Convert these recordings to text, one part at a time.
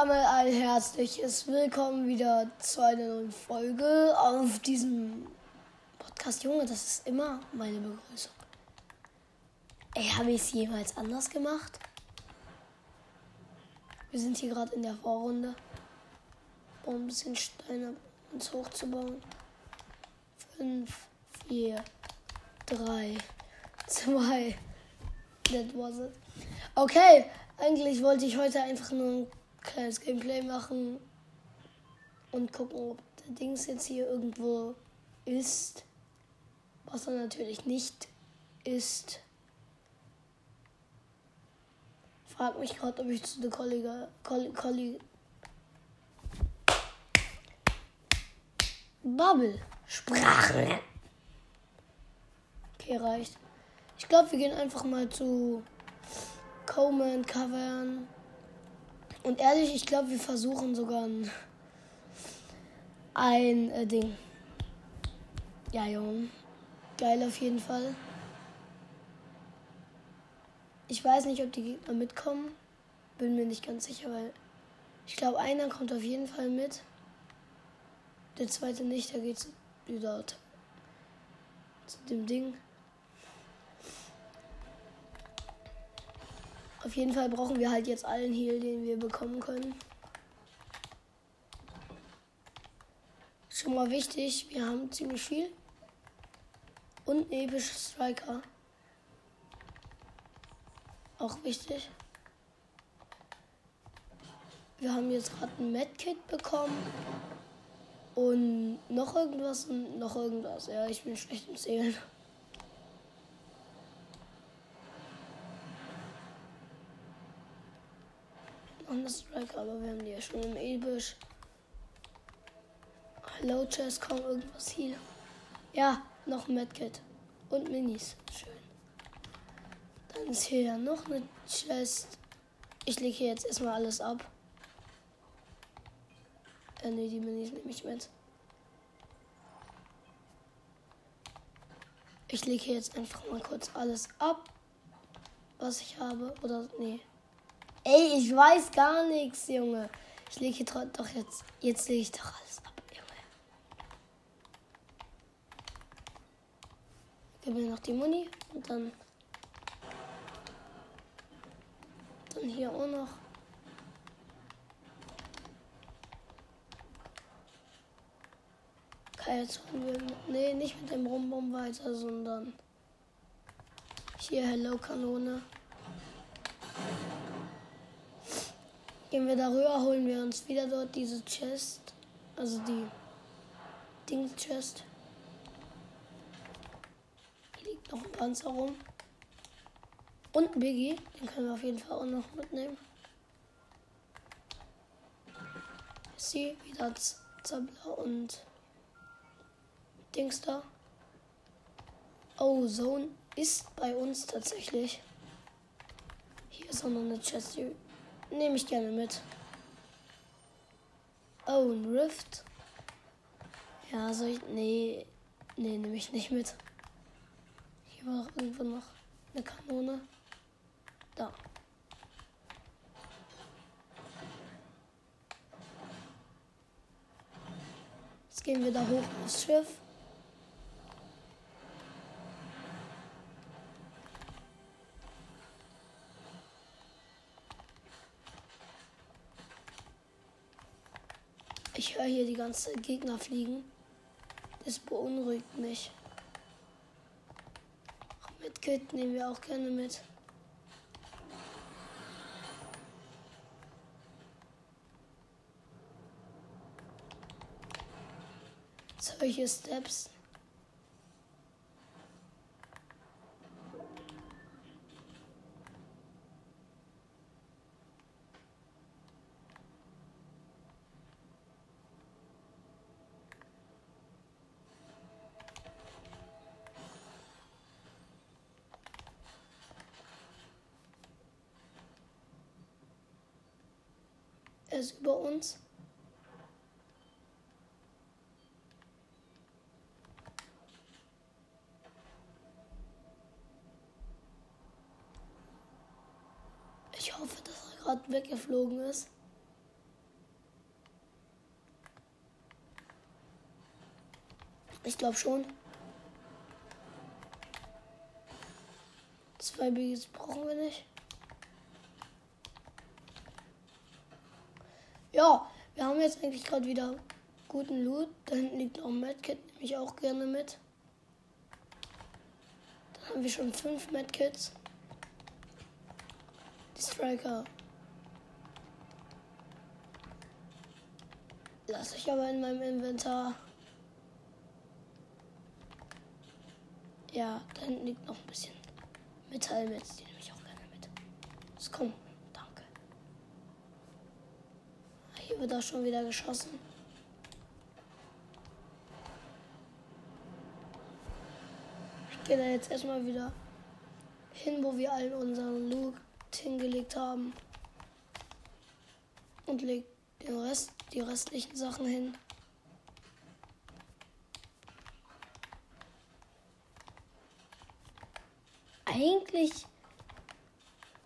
Damit ein herzliches Willkommen wieder zu einer neuen Folge auf diesem Podcast. Junge, das ist immer meine Begrüßung. Ey, habe ich es jemals anders gemacht? Wir sind hier gerade in der Vorrunde. Bauen ein bisschen Steine, um uns hochzubauen. 5, 4, 3, 2. That was it. Okay, eigentlich wollte ich heute einfach nur ein kleines Gameplay machen und gucken, ob der Dings jetzt hier irgendwo ist. Was er natürlich nicht ist. Frag mich gerade, ob ich zu der Kollega, Koll, Bubble Sprachen. Okay, reicht. Ich glaube, wir gehen einfach mal zu Coleman covern. Und ehrlich, ich glaube, wir versuchen sogar ein, ein äh, Ding. Ja, Junge. Geil auf jeden Fall. Ich weiß nicht, ob die Gegner mitkommen. Bin mir nicht ganz sicher, weil ich glaube, einer kommt auf jeden Fall mit. Der zweite nicht, der geht wieder zu dem Ding. Auf jeden Fall brauchen wir halt jetzt allen Heal, den wir bekommen können. Schon mal wichtig, wir haben ziemlich viel. Und einen epischen Striker. Auch wichtig. Wir haben jetzt gerade ein Medkit bekommen. Und noch irgendwas und noch irgendwas. Ja, ich bin schlecht im Zählen. The Strike, aber wir haben die ja schon im Ebisch. Hello Chest, kaum irgendwas hier. Ja, noch ein Medkit. Und Minis. Schön. Dann ist hier ja noch eine Chest. Ich lege hier jetzt erstmal alles ab. Äh, ne, die Minis nehme ich mit. Ich lege hier jetzt einfach mal kurz alles ab, was ich habe. Oder, nee. Ey, ich weiß gar nichts, Junge. Ich lege doch jetzt. Jetzt lege ich doch alles ab, Junge. Gib mir noch die Muni und dann. Dann hier auch noch. Okay, jetzt. Nee, nicht mit dem Rumbum weiter, sondern. Hier Hello Kanone. Gehen wir darüber, holen wir uns wieder dort diese Chest. Also die Ding Chest. Hier liegt noch ein Panzer rum. Und ein Biggie. Den können wir auf jeden Fall auch noch mitnehmen. Sie wieder Zabler und Dings da. Oh, Zone ist bei uns tatsächlich. Hier ist auch noch eine Chest, Nehme ich gerne mit. Oh, ein Rift. Ja, soll ich. Nee. Nee, nehme ich nicht mit. Hier war irgendwo noch eine Kanone. Da. Jetzt gehen wir da hoch aufs Schiff. Ich höre hier die ganze Gegner fliegen. Das beunruhigt mich. Mit Kit nehmen wir auch gerne mit. Solche Steps es über uns? Ich hoffe, dass er gerade weggeflogen ist. Ich glaube schon. Zwei Biggies brauchen wir nicht. Ja, wir haben jetzt eigentlich gerade wieder guten Loot. Da hinten liegt auch ein Medkit, nehme ich auch gerne mit. Dann haben wir schon fünf Medkits. Die Striker. Lasse ich aber in meinem Inventar. Ja, da hinten liegt noch ein bisschen Metall mit. Die nehme ich auch gerne mit. Das kommt. Danke. Hier wird auch schon wieder geschossen. Ich gehe da jetzt erstmal wieder hin, wo wir allen unseren Loot hingelegt haben. Und leg den Rest, die restlichen Sachen hin. Eigentlich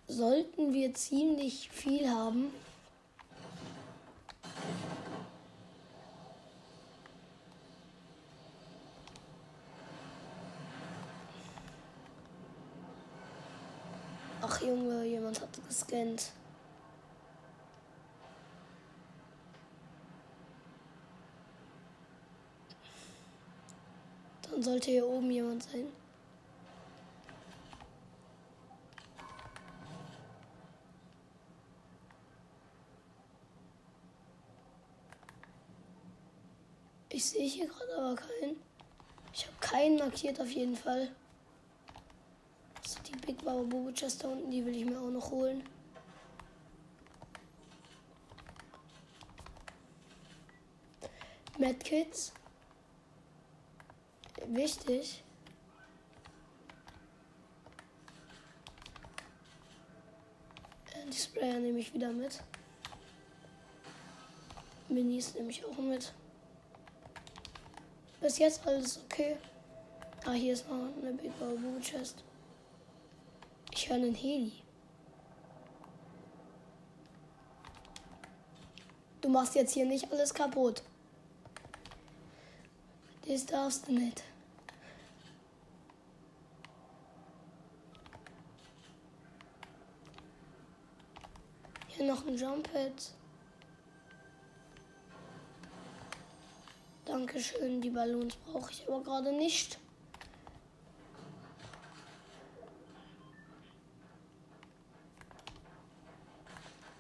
sollten wir ziemlich viel haben. Junge, jemand hat gescannt. Dann sollte hier oben jemand sein. Ich sehe hier gerade aber keinen. Ich habe keinen markiert auf jeden Fall. Big Baba Bobo Chest da unten, die will ich mir auch noch holen. Medkits. Wichtig. Äh, Die Sprayer nehme ich wieder mit. Minis nehme ich auch mit. Bis jetzt alles okay. Ah, hier ist noch eine Big Baba Chest. Ich höre einen Heli. Du machst jetzt hier nicht alles kaputt. Das darfst du nicht. Hier noch ein Jump Pad. Dankeschön, die Ballons brauche ich aber gerade nicht.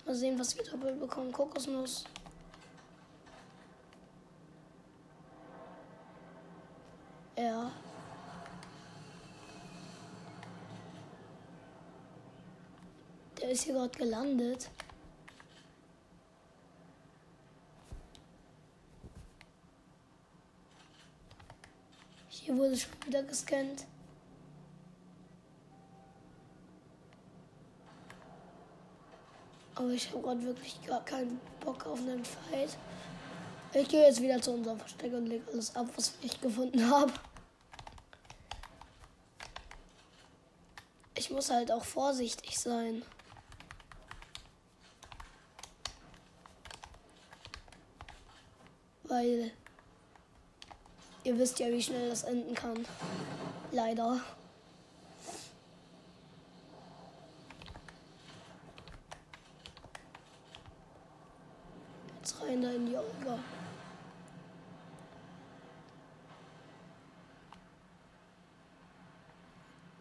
Mal sehen, was wir doppelt bekommen. Kokosnuss. Ja. Der ist hier gerade gelandet. Hier wurde schon wieder gescannt. Aber ich habe gerade wirklich gar keinen Bock auf einen Fight. Ich gehe jetzt wieder zu unserem Versteck und lege alles ab, was ich gefunden habe. Ich muss halt auch vorsichtig sein. Weil ihr wisst ja, wie schnell das enden kann. Leider. Jetzt rein da in die Augen.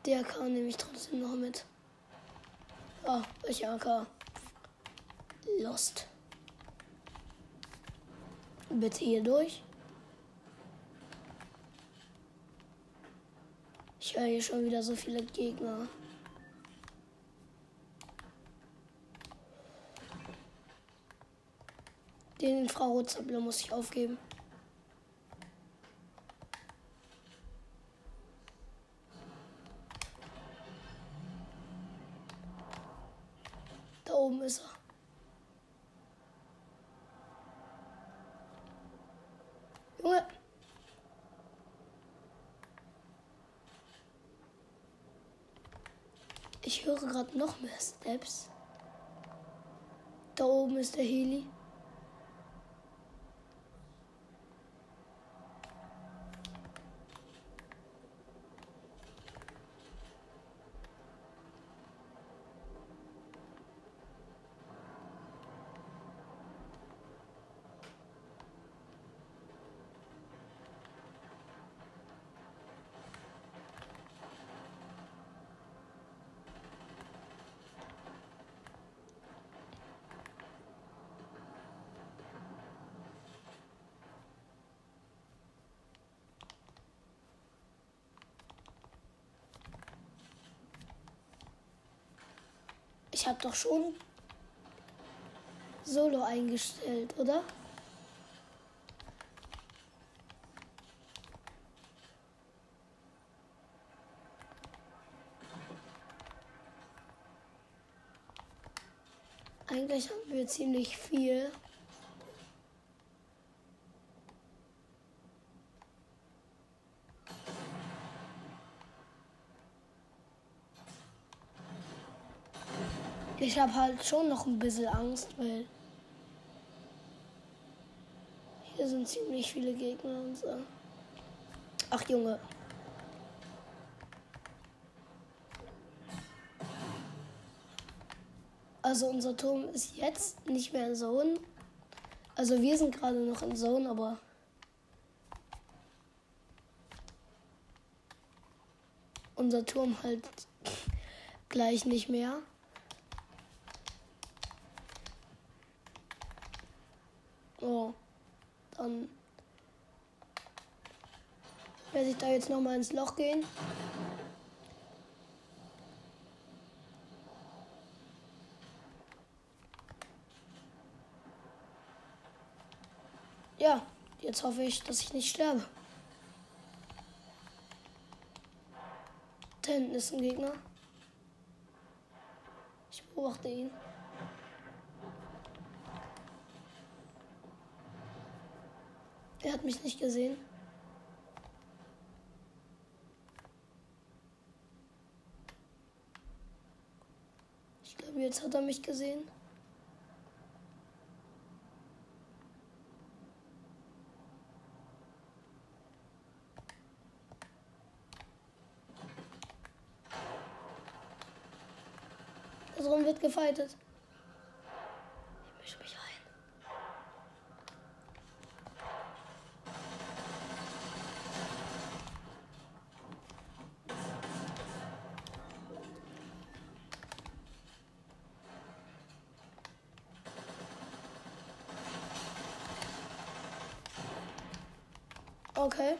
Der kam nämlich trotzdem noch mit. Ah, welcher AK? Lost. Bitte hier durch. Ich höre hier schon wieder so viele Gegner. Den Infrarotsammler muss ich aufgeben. Da oben ist er. Junge. Ich höre gerade noch mehr Steps. Da oben ist der Heli. Habe doch schon Solo eingestellt, oder? Eigentlich haben wir ziemlich viel. Ich habe halt schon noch ein bisschen Angst, weil hier sind ziemlich viele Gegner und so. Ach Junge. Also unser Turm ist jetzt nicht mehr in Zone. Also wir sind gerade noch in Zone, aber unser Turm halt gleich nicht mehr. Oh, dann werde ich da jetzt noch mal ins Loch gehen. Ja, jetzt hoffe ich, dass ich nicht sterbe. Da hinten ist ein Gegner. Ich beobachte ihn. Er hat mich nicht gesehen. Ich glaube, jetzt hat er mich gesehen. Da drin wird gefightet. Okay.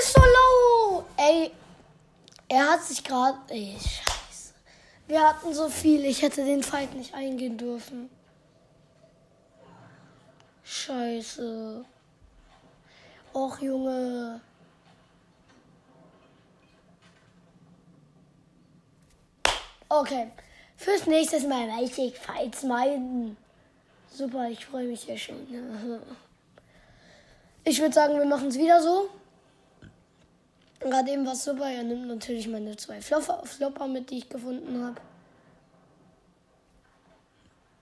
Ist so low. Ey, er hat sich gerade. Ey, scheiße. Wir hatten so viel, ich hätte den Fight nicht eingehen dürfen. Scheiße. Och, Junge. Okay. Fürs nächste Mal weiß ich Fights meiden. Super, ich freue mich ja schon. Ich würde sagen, wir machen es wieder so. Gerade eben war es super. Er nimmt natürlich meine zwei Flopper, Flopper mit, die ich gefunden habe.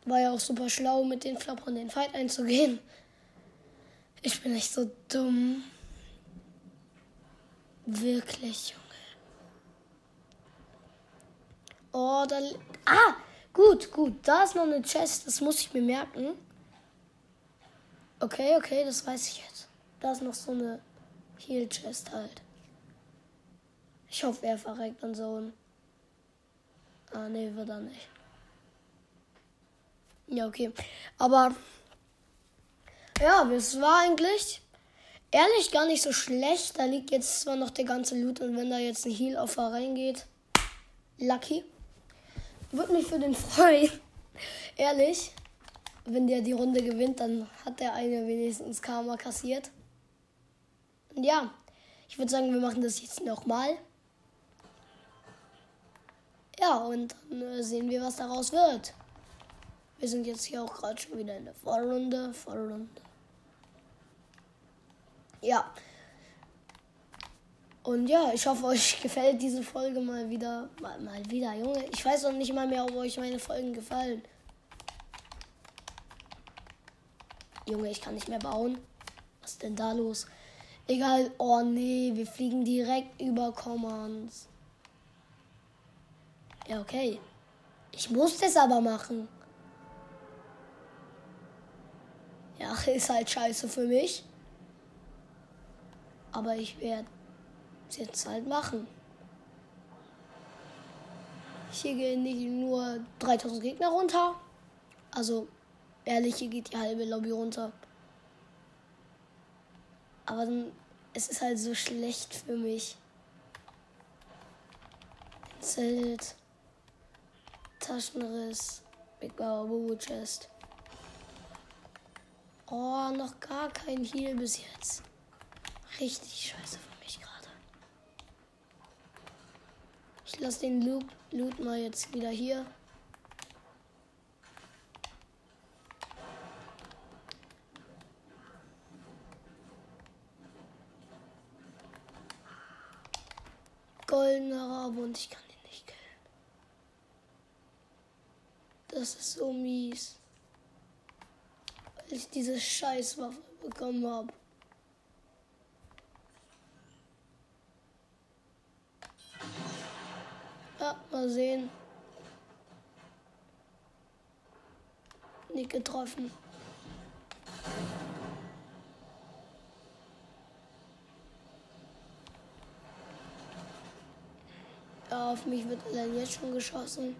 War ja auch super schlau, mit den Floppern den Fight einzugehen. Ich bin echt so dumm. Wirklich, Junge. Oh, da. Ah! Gut, gut. Da ist noch eine Chest. Das muss ich mir merken. Okay, okay, das weiß ich jetzt. Da ist noch so eine Heal Chest halt. Ich hoffe, er verreckt und so. Ah, nee, wird er nicht. Ja, okay. Aber ja, es war eigentlich ehrlich gar nicht so schlecht. Da liegt jetzt zwar noch der ganze Loot und wenn da jetzt ein Heal-Offer reingeht, lucky. Würde mich für den freuen. ehrlich. Wenn der die Runde gewinnt, dann hat der eine wenigstens Karma kassiert. Und ja, ich würde sagen, wir machen das jetzt nochmal. Ja, und dann äh, sehen wir, was daraus wird. Wir sind jetzt hier auch gerade schon wieder in der Vorrunde. Vorrunde. Ja. Und ja, ich hoffe, euch gefällt diese Folge mal wieder. Mal, mal wieder, Junge. Ich weiß noch nicht mal mehr, ob euch meine Folgen gefallen. Junge, ich kann nicht mehr bauen. Was ist denn da los? Egal. Oh nee, wir fliegen direkt über Commands. Ja, okay. Ich muss das aber machen. Ja, ist halt scheiße für mich. Aber ich werde es jetzt halt machen. Hier gehen nicht nur 3000 Gegner runter. Also, ehrlich, hier geht die halbe Lobby runter. Aber dann, es ist halt so schlecht für mich. Zelt. Taschenriss. Big Baba Chest. Oh, noch gar kein Heal bis jetzt. Richtig scheiße für mich gerade. Ich lasse den Loot, Loot mal jetzt wieder hier. Goldener Rabe und ich kann ihn nicht killen. Das ist so mies. Weil ich diese Scheißwaffe bekommen habe. Ja, mal sehen. Nicht getroffen. Ja, auf mich wird allein jetzt schon geschossen.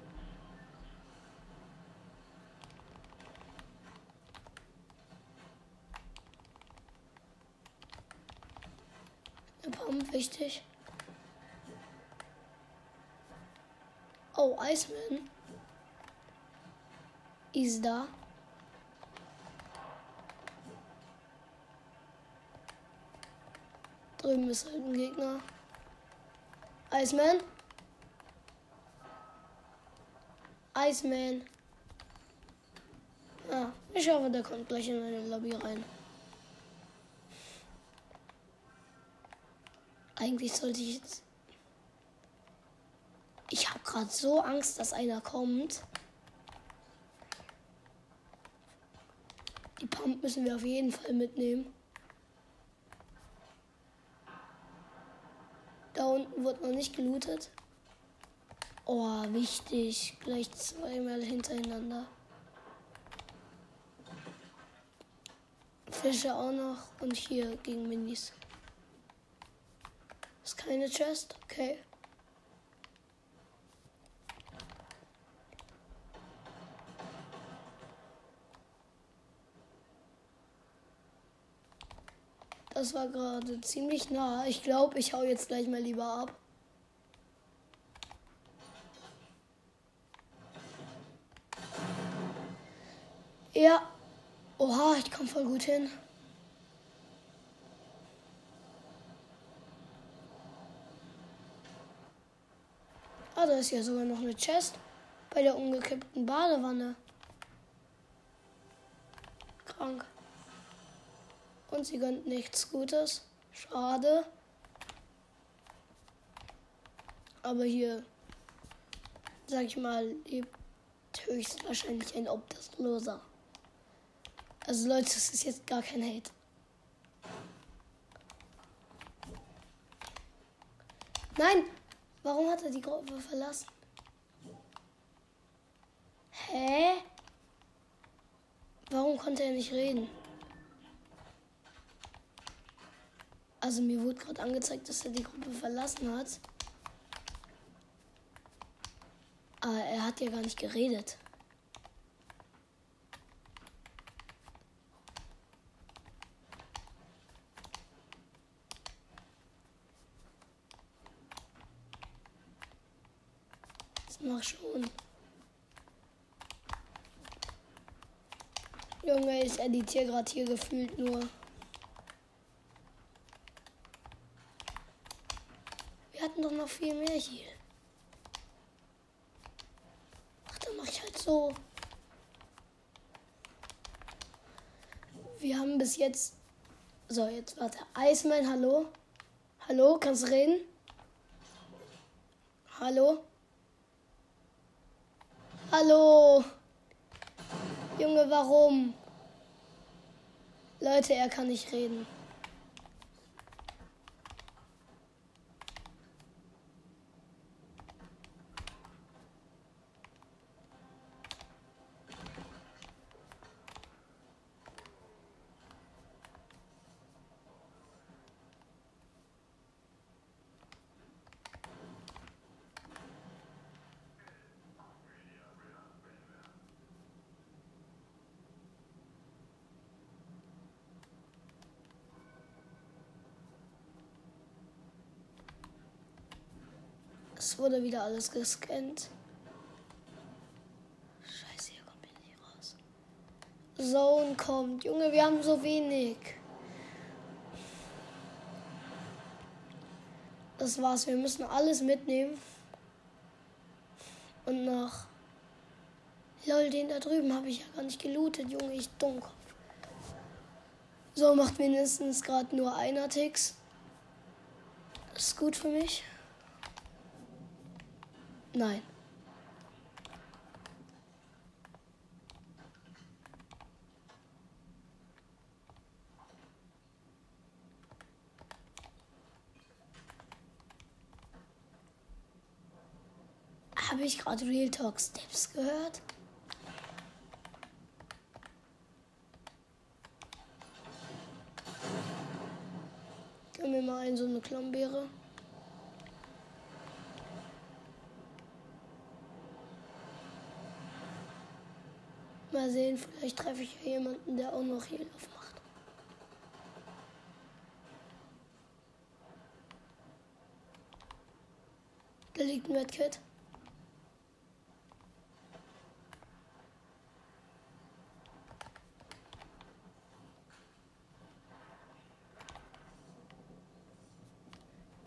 Der Pump wichtig. Oh, Iceman. Ist da. Drüben ist halt ein Gegner. Iceman. Iceman. Ja, ich hoffe, der kommt gleich in meine Lobby rein. Eigentlich sollte ich jetzt ich habe gerade so Angst, dass einer kommt. Die Pump müssen wir auf jeden Fall mitnehmen. Da unten wird noch nicht gelootet. Oh, wichtig. Gleich zweimal hintereinander. Fische auch noch. Und hier gegen Minis. Ist keine Chest? Okay. Das war gerade ziemlich nah. Ich glaube, ich hau jetzt gleich mal lieber ab. Ja. Oha, ich komme voll gut hin. Ah, da ist ja sogar noch eine Chest bei der umgekippten Badewanne. Krank. Und sie gönnt nichts Gutes. Schade. Aber hier, sag ich mal, lebt höchstwahrscheinlich ein Obdachloser. Also Leute, das ist jetzt gar kein Hate. Nein! Warum hat er die Gruppe verlassen? Hä? Warum konnte er nicht reden? Also mir wurde gerade angezeigt, dass er die Gruppe verlassen hat. Aber er hat ja gar nicht geredet. Mach schon. Junge, ich editiere gerade hier gefühlt nur. hatten doch noch viel mehr hier. Ach, dann mach ich halt so. Wir haben bis jetzt. So, jetzt warte. Iceman, hallo? Hallo, kannst du reden? Hallo? Hallo? Junge, warum? Leute, er kann nicht reden. Wurde wieder alles gescannt. Scheiße, hier kommt ich nicht raus. Zone kommt. Junge, wir haben so wenig. Das war's. Wir müssen alles mitnehmen. Und nach. Lol, den da drüben habe ich ja gar nicht gelootet, Junge, ich Dummkopf. So, macht mindestens gerade nur einer Ticks. Das ist gut für mich. Nein. Habe ich gerade Real Talk Steps gehört? Gib mir mal ein, so eine Klombeere. Sehen, vielleicht treffe ich ja jemanden, der auch noch Heal aufmacht. Da liegt ein Medkit.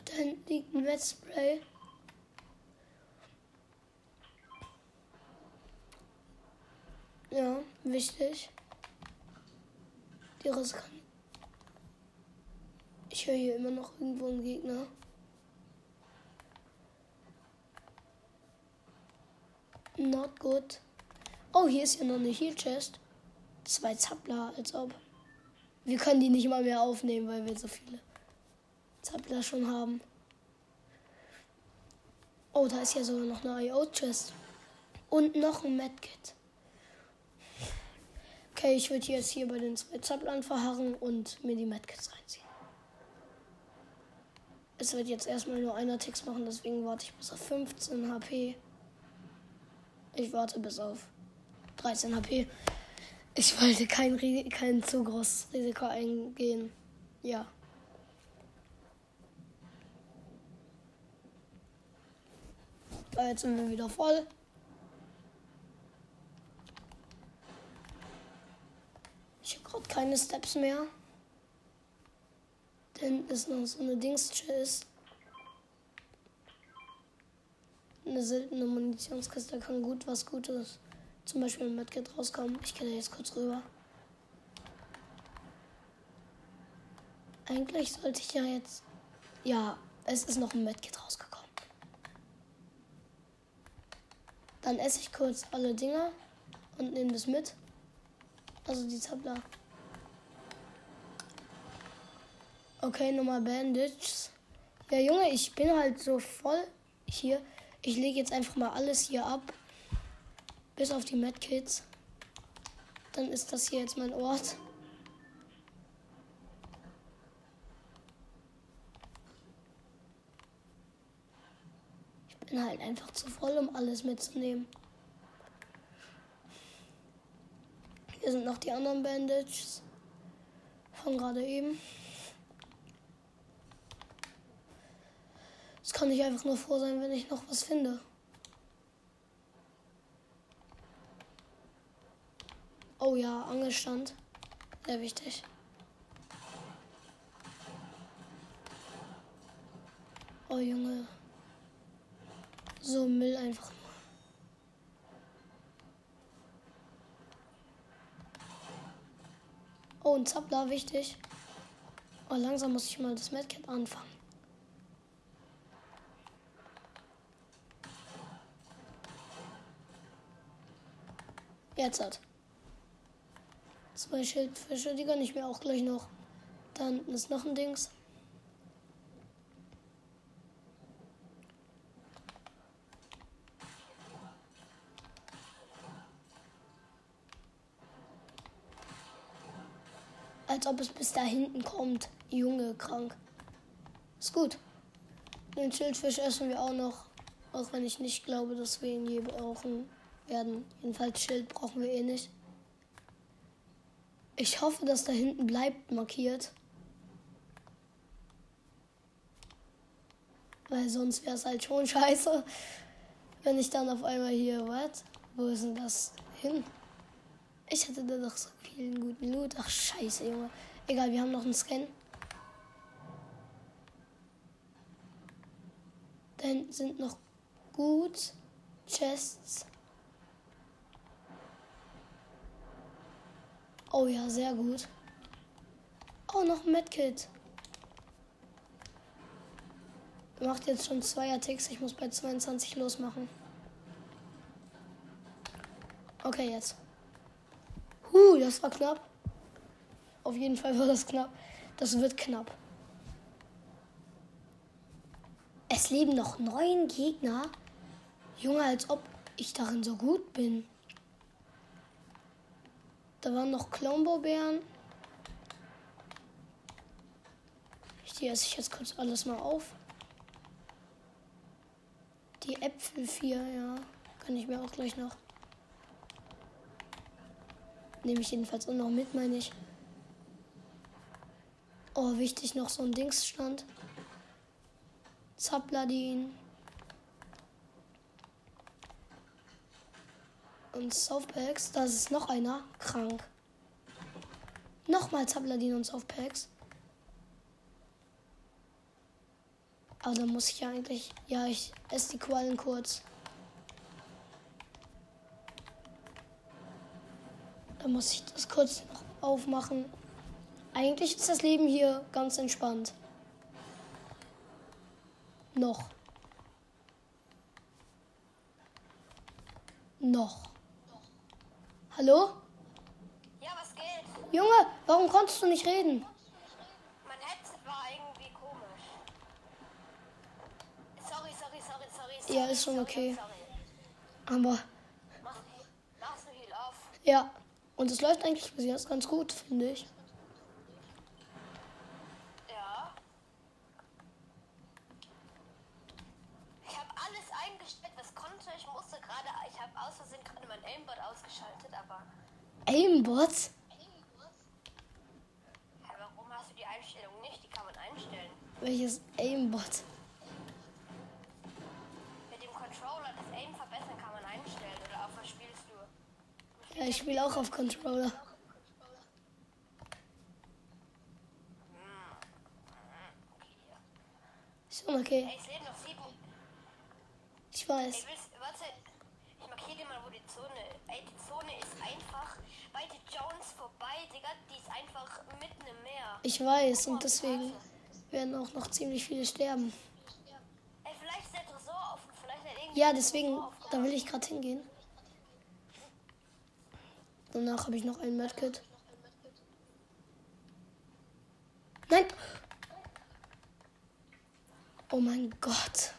Da liegt ein Medspray. Ja, wichtig. Die Risse kann. Ich höre hier immer noch irgendwo einen Gegner. Not good. Oh, hier ist ja noch eine Heal Chest. Zwei Zappler, als ob. Wir können die nicht mal mehr aufnehmen, weil wir so viele Zappler schon haben. Oh, da ist ja sogar noch eine IO Chest. Und noch ein Medkit. Okay, ich würde jetzt hier bei den zwei Zapplern verharren und mir die Medkits reinziehen. Es wird jetzt erstmal nur einer Ticks machen, deswegen warte ich bis auf 15 HP. Ich warte bis auf 13 HP. Ich wollte kein, kein zu großes Risiko eingehen. Ja. Jetzt sind wir wieder voll. Gerade keine Steps mehr. Denn ist noch so eine Dings-Chest. Eine seltene Munitionskiste kann gut was Gutes. Zum Beispiel ein Medkit rauskommen. Ich gehe da jetzt kurz rüber. Eigentlich sollte ich ja jetzt. Ja, es ist noch ein Medkit rausgekommen. Dann esse ich kurz alle Dinger und nehme das mit. Also die Tabla. Okay, nochmal Bandages. Ja, Junge, ich bin halt so voll hier. Ich lege jetzt einfach mal alles hier ab. Bis auf die Medkits. Dann ist das hier jetzt mein Ort. Ich bin halt einfach zu voll, um alles mitzunehmen. Hier sind noch die anderen Bandages von gerade eben. Es kann nicht einfach nur froh sein, wenn ich noch was finde. Oh ja, Angelstand. Sehr wichtig. Oh Junge. So Müll einfach Oh, ein Zappler, wichtig. Oh, langsam muss ich mal das Medkit anfangen. Jetzt hat. Zwei Schildfische, die kann ich mir auch gleich noch. Dann ist noch ein Dings. Als ob es bis da hinten kommt. Junge, krank. Ist gut. Den Schildfisch essen wir auch noch. Auch wenn ich nicht glaube, dass wir ihn je brauchen werden. Jedenfalls Schild brauchen wir eh nicht. Ich hoffe, dass da hinten bleibt markiert. Weil sonst wäre es halt schon scheiße, wenn ich dann auf einmal hier, was? Wo ist denn das hin? Ich hatte da doch so viel guten Loot. Ach, scheiße, Junge. Egal, wir haben noch einen Scan. Dann sind noch gut Chests. Oh ja, sehr gut. Oh, noch ein Medkit. Macht jetzt schon zwei Attacks. Ich muss bei 22 losmachen. Okay, jetzt. Huh, das war knapp. Auf jeden Fall war das knapp. Das wird knapp. Es leben noch neun Gegner. Junge, als ob ich darin so gut bin. Da waren noch Klombo-Bären. Die esse ich jetzt kurz alles mal auf. Die Äpfel 4, ja. Kann ich mir auch gleich noch. Nehme ich jedenfalls auch noch mit, meine ich. Oh, wichtig, noch so ein Dingsstand. Zapladin. Und Softpacks. Da ist noch einer. Krank. Nochmal Zapladin und Softpacks. Aber dann muss ich ja eigentlich. Ja, ich esse die Quallen kurz. Dann muss ich das kurz noch aufmachen. Eigentlich ist das Leben hier ganz entspannt. Noch. Noch. Hallo? Ja, was geht? Junge, warum konntest du nicht reden? Mein Headset war irgendwie komisch. Sorry, sorry, sorry, sorry. sorry Ja, ist schon sorry, okay. Sorry. Aber Mach, machst du Heal auf? ja. Und es läuft eigentlich bis jetzt ganz gut, finde ich. Ja. Ich habe alles eingestellt, was konnte. Ich musste gerade, ich habe aus Versehen gerade mein Aimbot ausgeschaltet, aber. Aimbot? Hä, warum hast du die Einstellung nicht? Die kann man einstellen. Welches Aimbot? Mit dem Controller das Aim verbessern kann man einstellen. Oder auf was spielst du? Ja, ich spiele auch auf Controller. Schon okay. Ey, es leben noch sieben. Ich Ey, weiß. willst, warte, ich markiere dir mal, wo die Zone. Die Zone ist einfach bei den Jones vorbei, Digga. Die ist einfach mitten im Meer. Ich weiß und deswegen werden auch noch ziemlich viele sterben. Ey, vielleicht ist der Tresor offen, vielleicht hat irgendwie. Ja, deswegen, da will ich gerade hingehen. Danach habe ich noch ein Medkit. Nein! Oh mein Gott.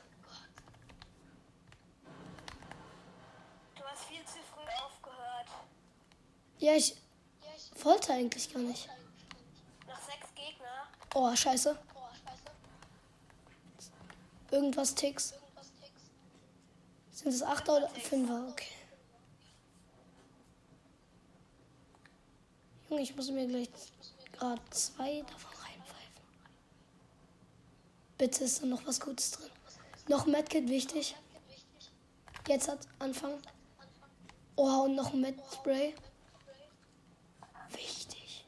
Du hast viel zu früh aufgehört. Ja, ich wollte eigentlich gar nicht. Noch sechs Gegner. Oh, scheiße. Irgendwas Ticks. Sind es Achter oder Fünfer? Okay. Junge, ich muss mir gleich gerade zwei davon reinpfeifen. Bitte ist da noch was Gutes drin. Noch ein Medkit, wichtig. Jetzt hat Anfang. Oh, und noch ein Medspray. Wichtig.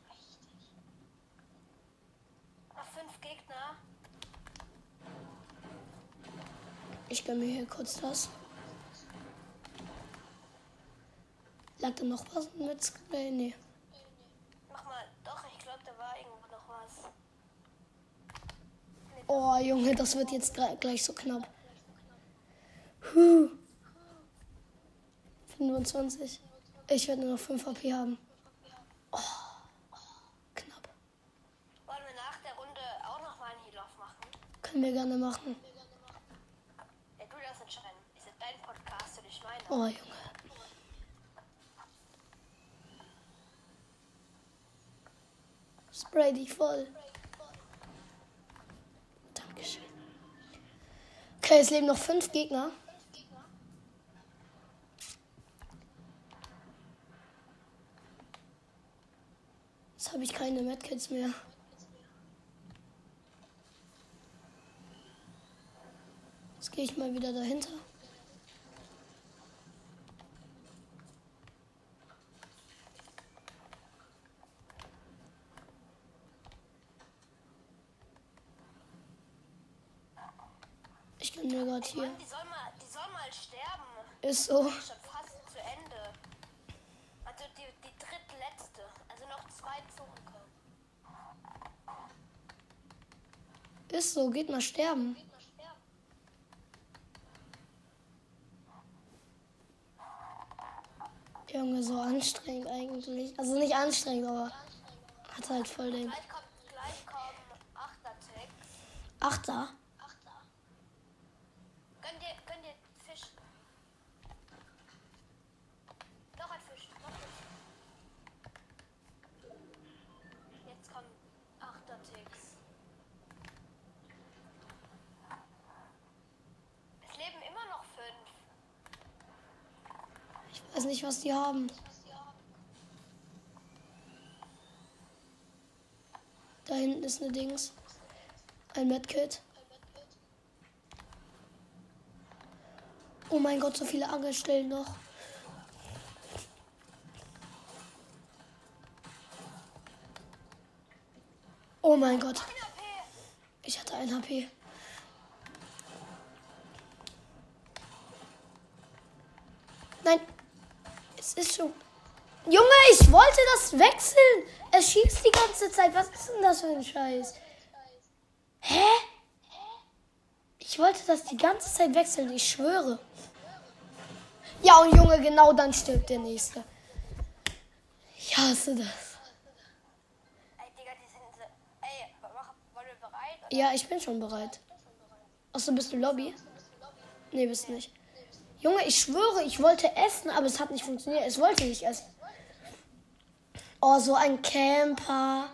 Noch fünf Gegner. Ich gönn mir hier kurz das. Lag da noch was mit Spray? Nee. Mach mal. Doch, ich glaube, da war irgendwo noch was. Oh, Junge, das wird jetzt gleich so knapp. Huh. 25. Ich werde nur noch 5 AP haben. Oh. Knapp. Wollen wir nach der Runde auch noch mal einen Heal-Off machen? Können wir gerne machen. Oh, Junge. Spray dich voll. Dankeschön. Okay, es leben noch fünf Gegner. Jetzt habe ich keine Medkits mehr. Gehe ich mal wieder dahinter. Ich bin mir gerade hier. Mann, die soll mal, die soll mal sterben. Ist so. Ist schon fast zu Ende. Also die, die drittletzte. Also noch zwei kommen. Ist so. Geht mal sterben. Geht mal sterben. Junge, so anstrengend eigentlich. Also nicht anstrengend, aber hat halt voll den Gleich kommt, gleich kommen Achter-Tags. Achter. Achter. Gönn dir, gönn dir Fisch. Noch ein Fisch, noch Fisch. Jetzt kommen Achter-Ticks. Es leben immer noch fünf. Ich weiß nicht, was die haben. Da hinten ist eine Dings. Ein Medkit. Oh mein Gott, so viele Angelstellen noch. Oh mein Gott, ich hatte ein HP. Es ist schon. Junge, ich wollte das wechseln. Es schießt die ganze Zeit. Was ist denn das für ein Scheiß? Hä? Ich wollte das die ganze Zeit wechseln, ich schwöre. Ja, und Junge, genau dann stirbt der Nächste. Ich hasse das. Ey, Digga, die sind so. Ey, mach, wollen wir bereit? Oder? Ja, ich bin schon bereit. Achso, bist du Lobby? Nee, bist du nicht. Junge, ich schwöre, ich wollte essen, aber es hat nicht funktioniert. Es wollte nicht essen. Oh, so ein Camper.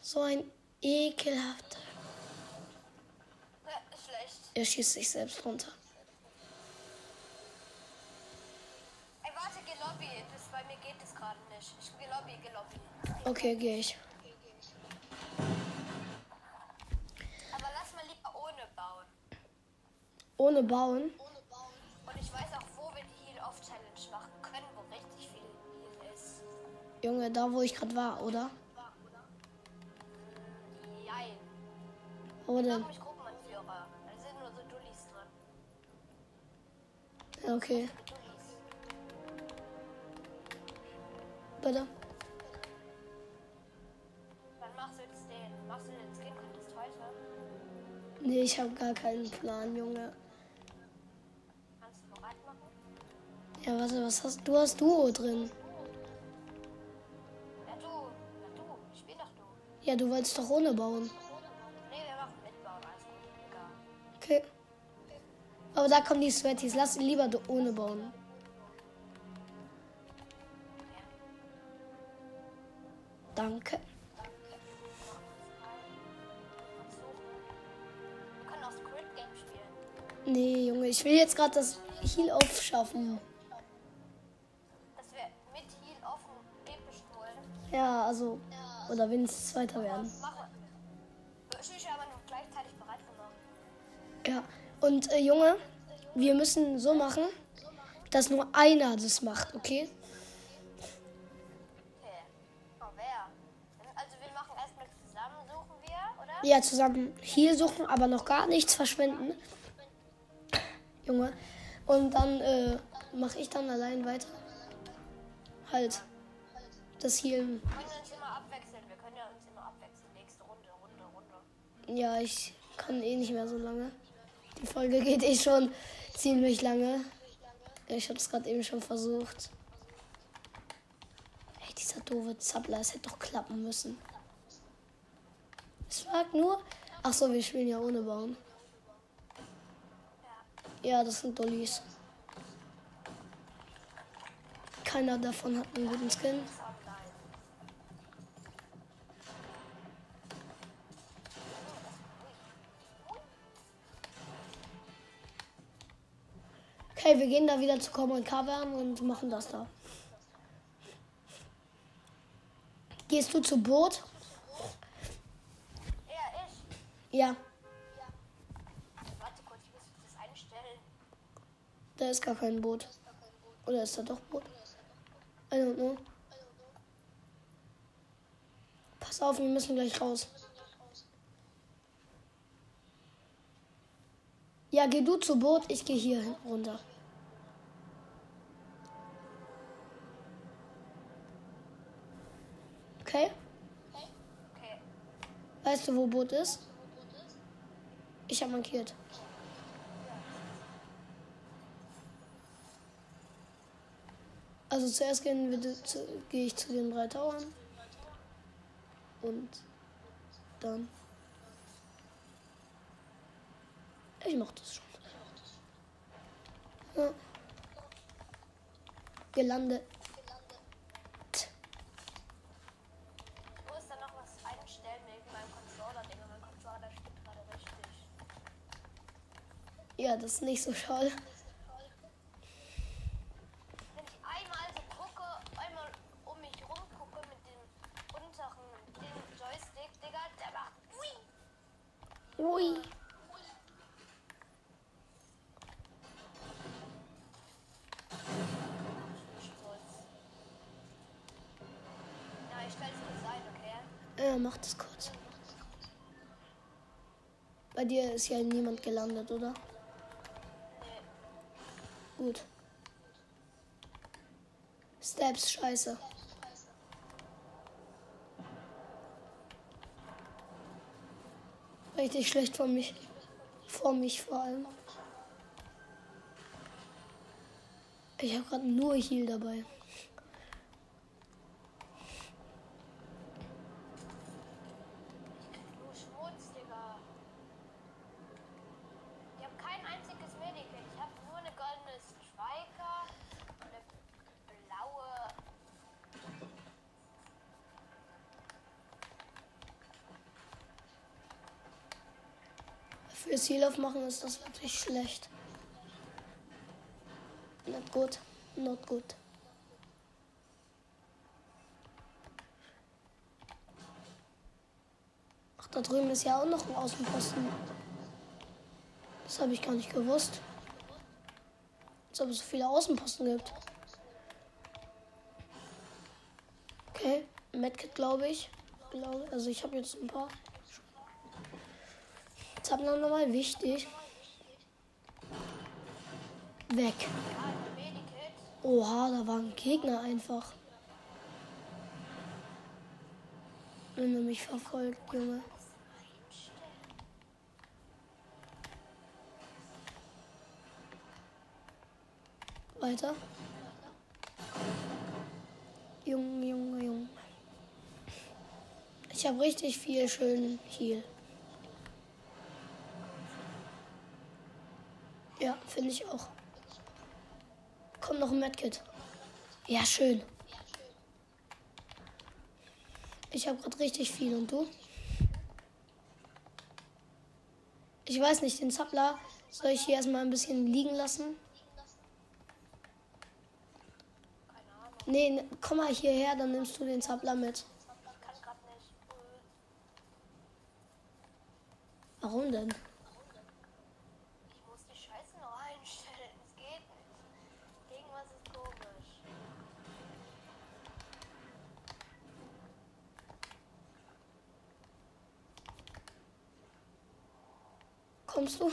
So ein ekelhafter. Er schießt sich selbst runter. Ey, warte, geh Lobby. Das, bei mir geht es gerade nicht. Ich geh Lobby, geh Lobby. Okay, gehe ich. Aber lass mal lieber ohne bauen. Ohne bauen. Junge, da wo ich gerade war, oder? Jein. Wo denn? Mach mich Gruppenanführer. Da sind nur so Dullis drin. Ja, Okay, bitte. Wann machst du jetzt den? Machst du den Skin Contest heute? Nee, ich habe gar keinen Plan, Junge. Kannst du bereit machen? Ja, warte, was hast du? hast Duo drin. Ja, du wolltest doch ohne bauen. Nee, wir machen mitbauen. Alles gut. Egal. Okay. Aber da kommen die Sweaties. Lass lieber du ohne bauen. Danke. Nee, Junge, ich will jetzt gerade das Heal aufschaffen. Dass wir mit Heal offen episch holen. Ja, also. Oder wenigstens Zweiter werden. Ja. Und äh, Junge, wir müssen so machen, dass nur einer das macht, okay? Ja, zusammen Heal suchen, aber noch gar nichts verschwenden. Junge. Und dann äh, mache ich dann allein weiter. Halt. Das Healen. Ja, ich kann eh nicht mehr so lange. Die Folge geht eh schon ziemlich lange. Ich habe es gerade eben schon versucht. Ey, dieser doofe Zappler, es hätte doch klappen müssen. Es fragt nur. Ach so, wir spielen ja ohne Bauen. Ja, das sind Dollies. Keiner davon hat einen guten Skin. Wir gehen da wieder zu Com und Cavern und machen das da. Gehst du zu Boot? Ja, ich. Ja. Warte kurz, ich muss das Da ist gar kein Boot. Oder ist da doch Boot? I don't know. Pass auf, wir müssen gleich raus. Ja, geh du zu Boot, ich gehe hier runter. Okay? Okay. Weißt du, wo Boot ist? Ich habe markiert. Also zuerst gehen wir zu, gehe ich zu den drei Tauern. Und dann. Ich mach das schon. Ja. Gelandet. Ich muss da noch was einstellen wegen meinem Controller, Digga. Mein Controller steht gerade richtig. Ja, das ist nicht so schade. Wenn ich einmal so gucke, einmal um mich rum gucke mit dem unteren dem Joystick, Digga, der macht ui. Ui. Sturz. Ja, ich stelle es kurz ein, okay? Ja, mach das kurz. Bei dir ist ja niemand gelandet, oder? Gut. Steps, scheiße. Richtig schlecht von mich. Vor mich vor allem. Ich habe gerade nur Heal dabei. Nur Schmutz, Digga. Ich habe kein einziges Medikit. Ich habe nur eine goldene Striker und eine blaue. Heal aufmachen ist das wirklich schlecht. Not gut. Not gut. Ach, da drüben ist ja auch noch ein Außenposten. Das habe ich gar nicht gewusst. Als ob es so viele Außenposten gibt. Okay, Medkit glaube ich. Also ich habe jetzt ein paar. Wir nochmal wichtig. Weg. Oha, da war ein Gegner einfach. Wenn er mich verfolgt, Junge. Weiter. Junge, Junge, Junge. Ich habe richtig viel schön Heal. Ja, finde ich auch. Kommt noch ein Medkit. Ja, schön. Ich habe gerade richtig viel. Und du? Ich weiß nicht, den Zappler soll ich hier erstmal ein bisschen liegen lassen? Nee, ne, komm mal hierher, dann nimmst du den Zappler mit. Warum denn? Ich muss die Scheiße noch einstellen. Es geht nicht. Irgendwas ist komisch. Kommst du?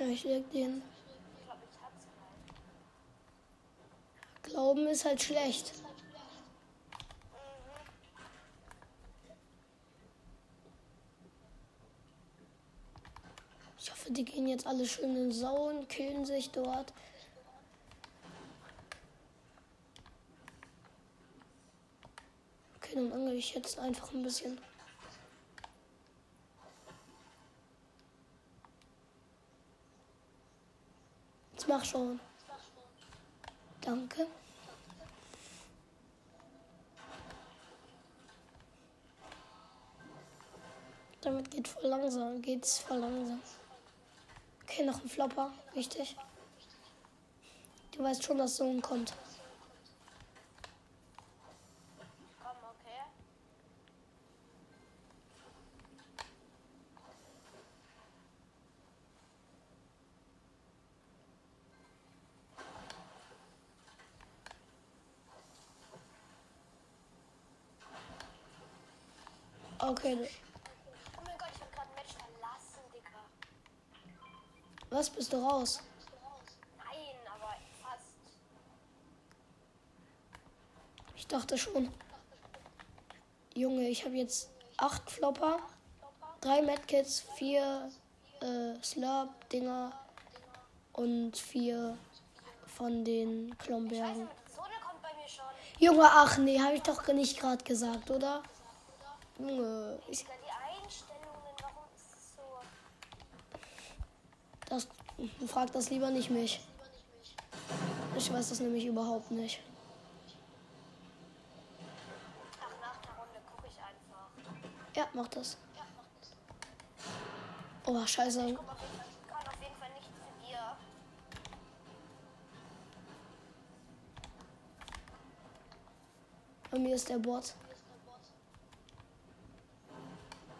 Ja, ich leg den. Glauben ist halt schlecht. Ich hoffe, die gehen jetzt alle schön in Sauen, killen sich dort. Okay, dann angel ich jetzt einfach ein bisschen. Jetzt mach schon. Danke. Damit geht voll langsam, geht's voll langsam. Okay, noch ein Flopper, wichtig. Du weißt schon, dass so ein kommt. Okay, Oh mein Gott, ich habe gerade ein Match verlassen, Digga. was bist du raus? Nein, aber fast. Ich dachte schon. Junge, ich habe jetzt acht Flopper, drei Medkits, vier äh, Slurp-Dinger und vier von den Klombergen. Junge, ach nee, habe ich doch nicht gerade gesagt, oder? Junge, ich, Digga, die Einstellungen, warum ist es so? das, frag das lieber nicht mich. Ich weiß das nämlich überhaupt nicht. Ach, nach der Runde gucke ich einfach. Ja, mach das. Oh, scheiße. Guck auf jeden Fall, kann auf jeden Fall nicht zu dir. Bei mir ist der Bot.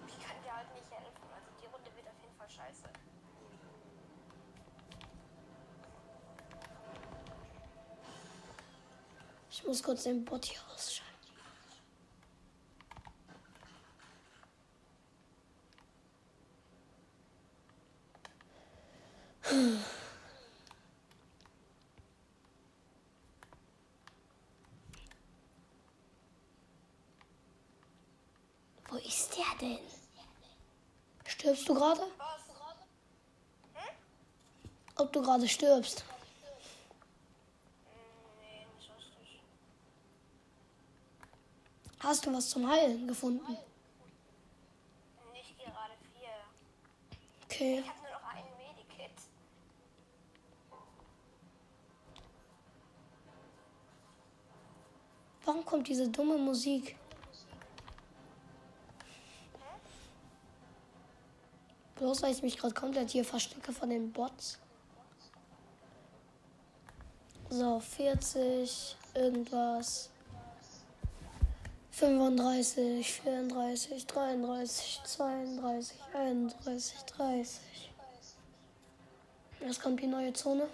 Ich kann dir halt nicht helfen. Also die Runde wird auf jeden Fall scheiße. Ich muss kurz den Bot hier ausschalten. Wo ist der denn? Stirbst du gerade? Ob du gerade stirbst? Nee, nicht richtig. Hast du was zum Heilen gefunden? Nicht gerade vier. Okay. Ich habe nur noch einen Medikit. Warum kommt diese dumme Musik? Bloß weil ich mich gerade komplett hier verstecke von den Bots. So, 40, irgendwas. 35, 34, 33, 32, 31, 30. Jetzt kommt die neue Zone.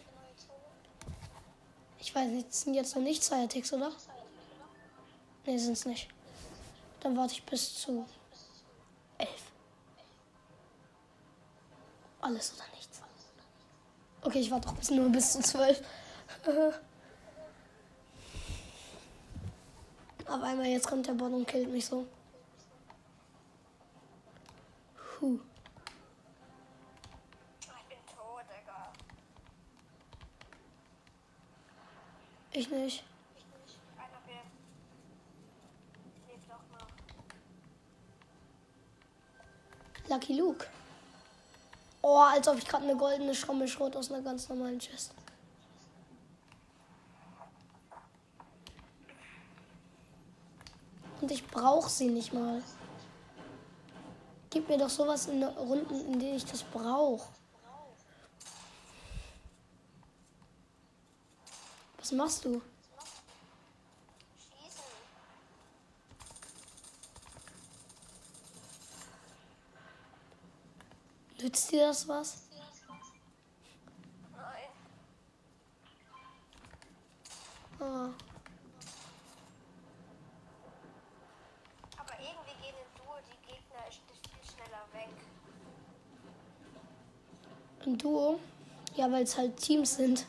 Ich weiß nicht, sind jetzt noch nicht zwei Ticks, oder? Ne, sind's nicht. Dann warte ich bis zu 11. Alles oder nichts. Okay, ich warte auch bis nur bis zu 12. Auf einmal jetzt kommt der Bot und killt mich so. Puh. Ich bin tot, Digga. Ich nicht. Lucky Luke. Oh, als ob ich gerade eine goldene Schrammelschrot aus einer ganz normalen Chest. Ich brauche sie nicht mal. Gib mir doch sowas in Runden, in denen ich das brauche. Was machst du? Nützt dir das was? Nein. Ah, Aber irgendwie gehen im Duo die Gegner echt viel schneller weg. Ein Duo? Ja, weil es halt Teams sind.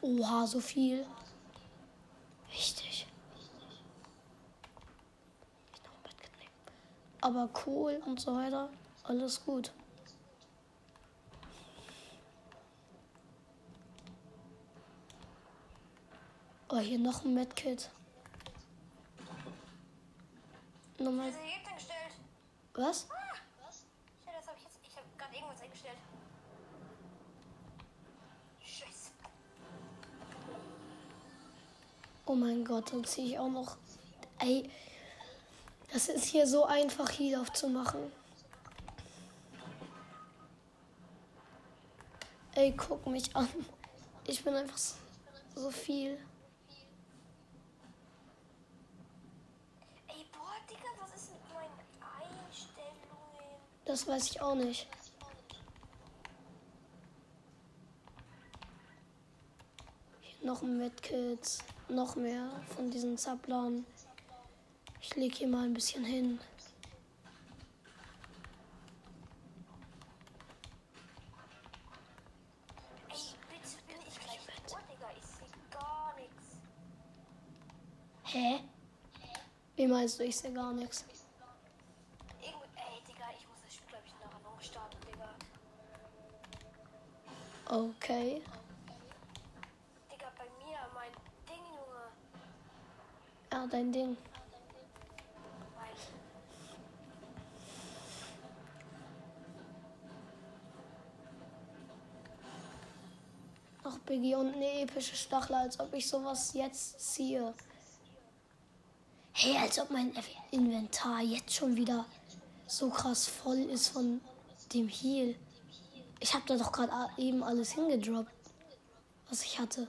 Oha, so viel. Wichtig. Ich noch ein Bett nehmen. Aber Kohl und so weiter, alles gut. Oh, hier noch ein Medkit. Nochmal. Was? Ah, was? Shit, das hab ich jetzt. Ich gerade irgendwas eingestellt. Scheiße. Oh mein Gott, dann ziehe ich auch noch. Ey, das ist hier so einfach, Heal aufzumachen. Ey, guck mich an. Ich bin einfach so- so viel. Ey, boah, Digga, was ist mit meinen Einstellungen? Das weiß ich auch nicht. Noch ein Medkit. Noch mehr von diesen Zapplern. Ich lege hier mal ein bisschen hin. Hä? Wie meinst du, ich sehe gar nichts? Ey, Digga, ich muss das Spiel, glaube ich, nachher noch starten, Digga. Okay. Digga, bei mir, mein Ding, Junge. Ja, dein Ding. Ach, Biggie und eine epische Stachel, als ob ich sowas jetzt ziehe. Hey, als ob mein Inventar jetzt schon wieder so krass voll ist von dem Heal. Ich habe da doch gerade eben alles hingedroppt, was ich hatte.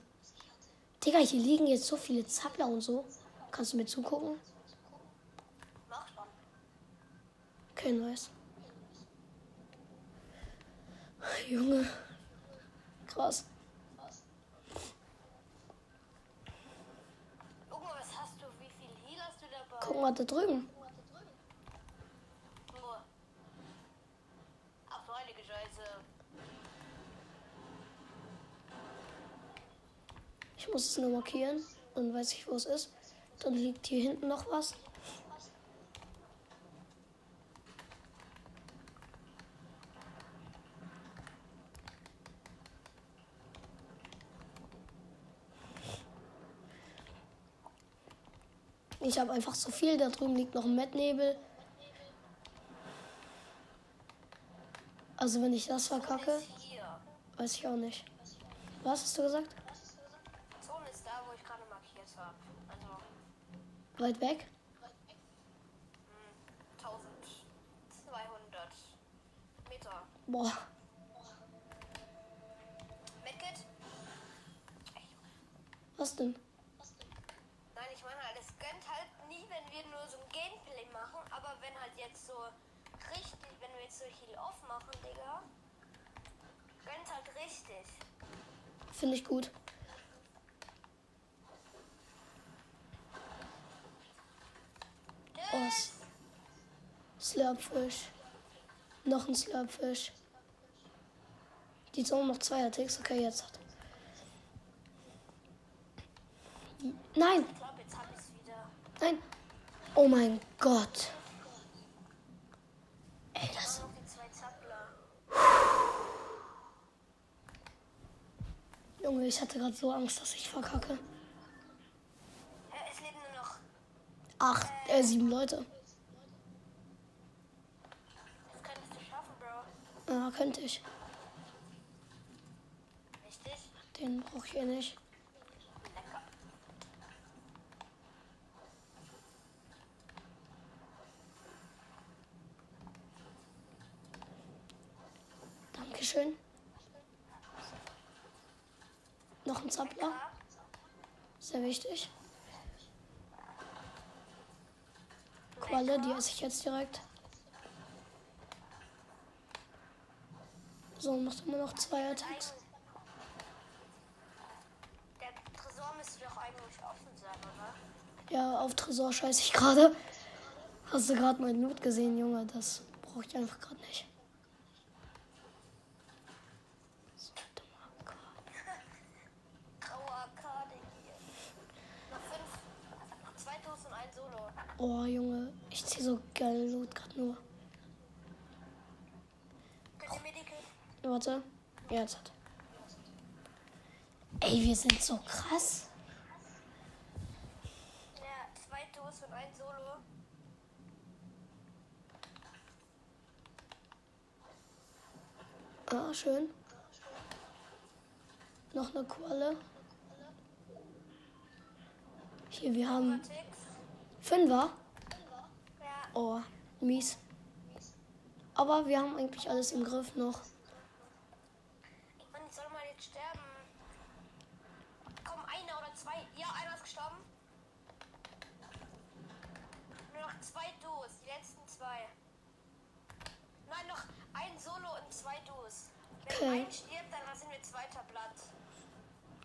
Digga, hier liegen jetzt so viele Zappler und so. Kannst du mir zugucken? Mach schon. Okay, nice. Junge. Krass. Guck mal, was hast du? Wie viel Heal hast du dabei? Guck mal da drüben. Ich muss es nur markieren. Dann weiß ich, wo es ist. Dann liegt hier hinten noch was. Ich habe einfach so viel. Da drüben liegt noch ein Mettnebel. Also wenn ich das verkacke, weiß ich auch nicht. Was hast du gesagt? Zone ist da, wo ich gerade markiert habe. Weit weg? 1200 Meter. Boah. Medkit? Was denn? Nein, ich meine halt, es gönnt halt nie, wenn wir nur so ein Gameplay machen, aber wenn halt jetzt so richtig, wenn wir jetzt so Heal off machen, Digga, gönnt halt richtig. Finde ich gut. Oh, S- Slurpfisch. Noch ein Slurpfisch. Die Zone noch zwei Attacks. Okay, jetzt hat. Nein, nein. Oh mein Gott. Ey, das. Junge, ich hatte gerade so Angst, dass ich verkacke. Hä, es leben nur noch. Acht, äh, sieben Leute. Das könntest du schaffen, Bro. Ja, könnte ich. Richtig? Den brauche ich eh nicht. Lecker. Dankeschön. Noch ein Zappler. Ja. Sehr wichtig. Qualle, die esse ich jetzt direkt. So, macht immer noch zwei Attacks. Der Tresor müsste doch eigentlich offen sein, oder? Ja, auf Tresor scheiße ich gerade. Hast du gerade mein Loot gesehen, Junge? Das brauche ich einfach gerade nicht. So dummer Gott. Graue Arkade hier. Noch fünf. Noch 2001 Solo. Oh, Junge, ich ziehe so geil Loot gerade nur. Medikit? Warte. Ja, jetzt hat. Ey, wir sind so krass. Ja, zwei Dosen und ein Solo. Ah, schön. Noch eine Qualle. Hier, wir haben Ticks. Fünfer. Ja, Oh, mies. Aber wir haben eigentlich alles im Griff noch. ich meine, ich soll mal jetzt sterben. Komm, einer oder zwei. Ja, einer ist gestorben. Nur noch zwei Dos, die letzten zwei. Nein, noch ein Solo und zwei Dos. Wenn Okay. ein stirbt, dann sind wir zweiter Platz.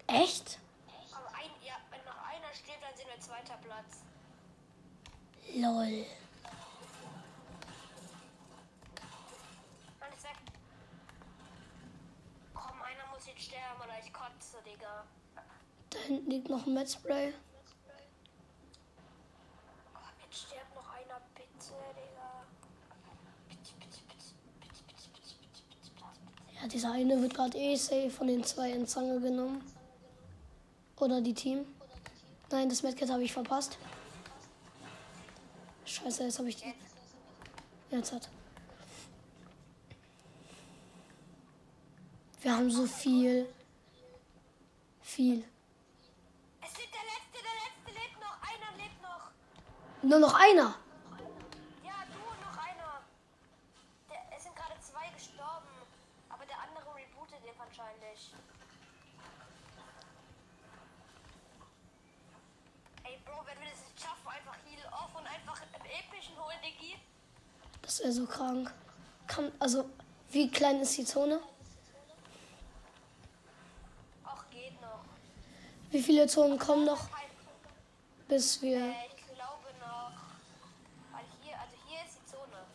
Echt? Aber ein, ja, wenn noch einer stirbt, dann sind wir zweiter Platz. Lol. Komm, einer muss jetzt sterben oder ich kotze, Digga. Da hinten liegt noch ein Metspray. Komm, jetzt stirbt noch einer, bitte, Digga. Bitte, bitte, bitte, bitte, bitte, bitte, bitte, bitte, bitte. Ja, dieser eine wird gerade eh safe von den zwei in Zange genommen. Oder die Team. Nein, das Medkit habe ich verpasst. Scheiße, jetzt habe ich die. Jetzt. Hat. Wir haben so viel. Viel. Es lebt der letzte, der letzte lebt noch. Einer lebt noch. Nur noch einer. Ja, du und noch einer. Der, es sind gerade zwei gestorben. Aber der andere rebootet den wahrscheinlich. Ey, Bro, wenn wir das jetzt schaffen, einfach Heal off und einfach epischen holen, Diggi. Das wäre so krank. Kann, also, wie klein ist die Zone? Auch geht noch. Wie viele Zonen kommen noch, bis wir. äh, ich glaube noch. Weil hier, also hier ist die Zone.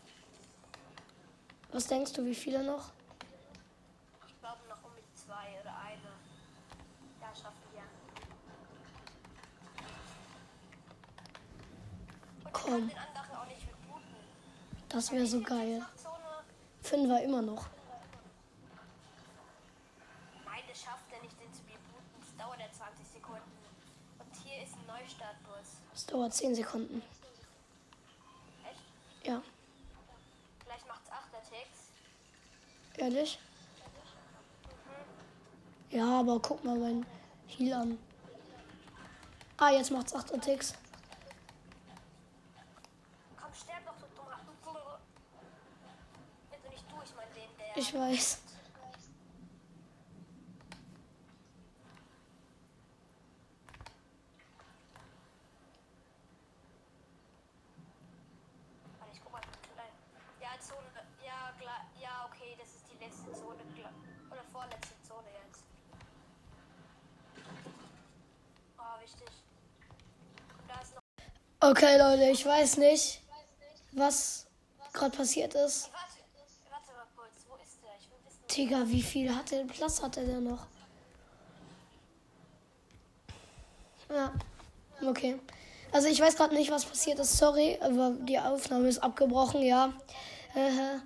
Was denkst du, wie viele noch? Ich glaube noch um die zwei oder eine. Ja, schaffen wir. Komm. kann den anderen auch nicht rebooten. Das wäre so geil. Zone. Fünfer immer noch. Das schafft er nicht, den zu rebooten. Das dauert ja 20 Sekunden. Und hier ist ein Neustartbus. Das dauert 10 Sekunden. Echt? Ja, Vielleicht macht's 8er Ticks. ehrlich? Ja, aber guck mal mein Heal an. Ah, jetzt macht's 8 Ticks. Komm, sterb doch, du dummer. Also nicht du, ich meine den, der. Ich weiß. Warte, ich guck mal. Klein. Ja, Zone. Ja, klar. Ja, okay, das ist die letzte Zone. klar. Oder vorletzte Zone jetzt. Oh, wichtig. Und da ist noch. Okay, Leute, ich weiß nicht, was gerade passiert ist. Warte, warte mal kurz. Wo ist der? Ich will wissen. Digga, wie viel hat der Platz hat er denn noch? Ja, okay. Also ich weiß gerade nicht, was passiert ist. Sorry, aber die Aufnahme ist abgebrochen, ja. Äh,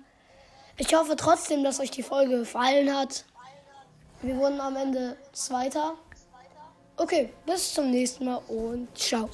Ich hoffe trotzdem, dass euch die Folge gefallen hat. Wir wurden am Ende Zweiter. Okay, bis zum nächsten Mal und. Ciao.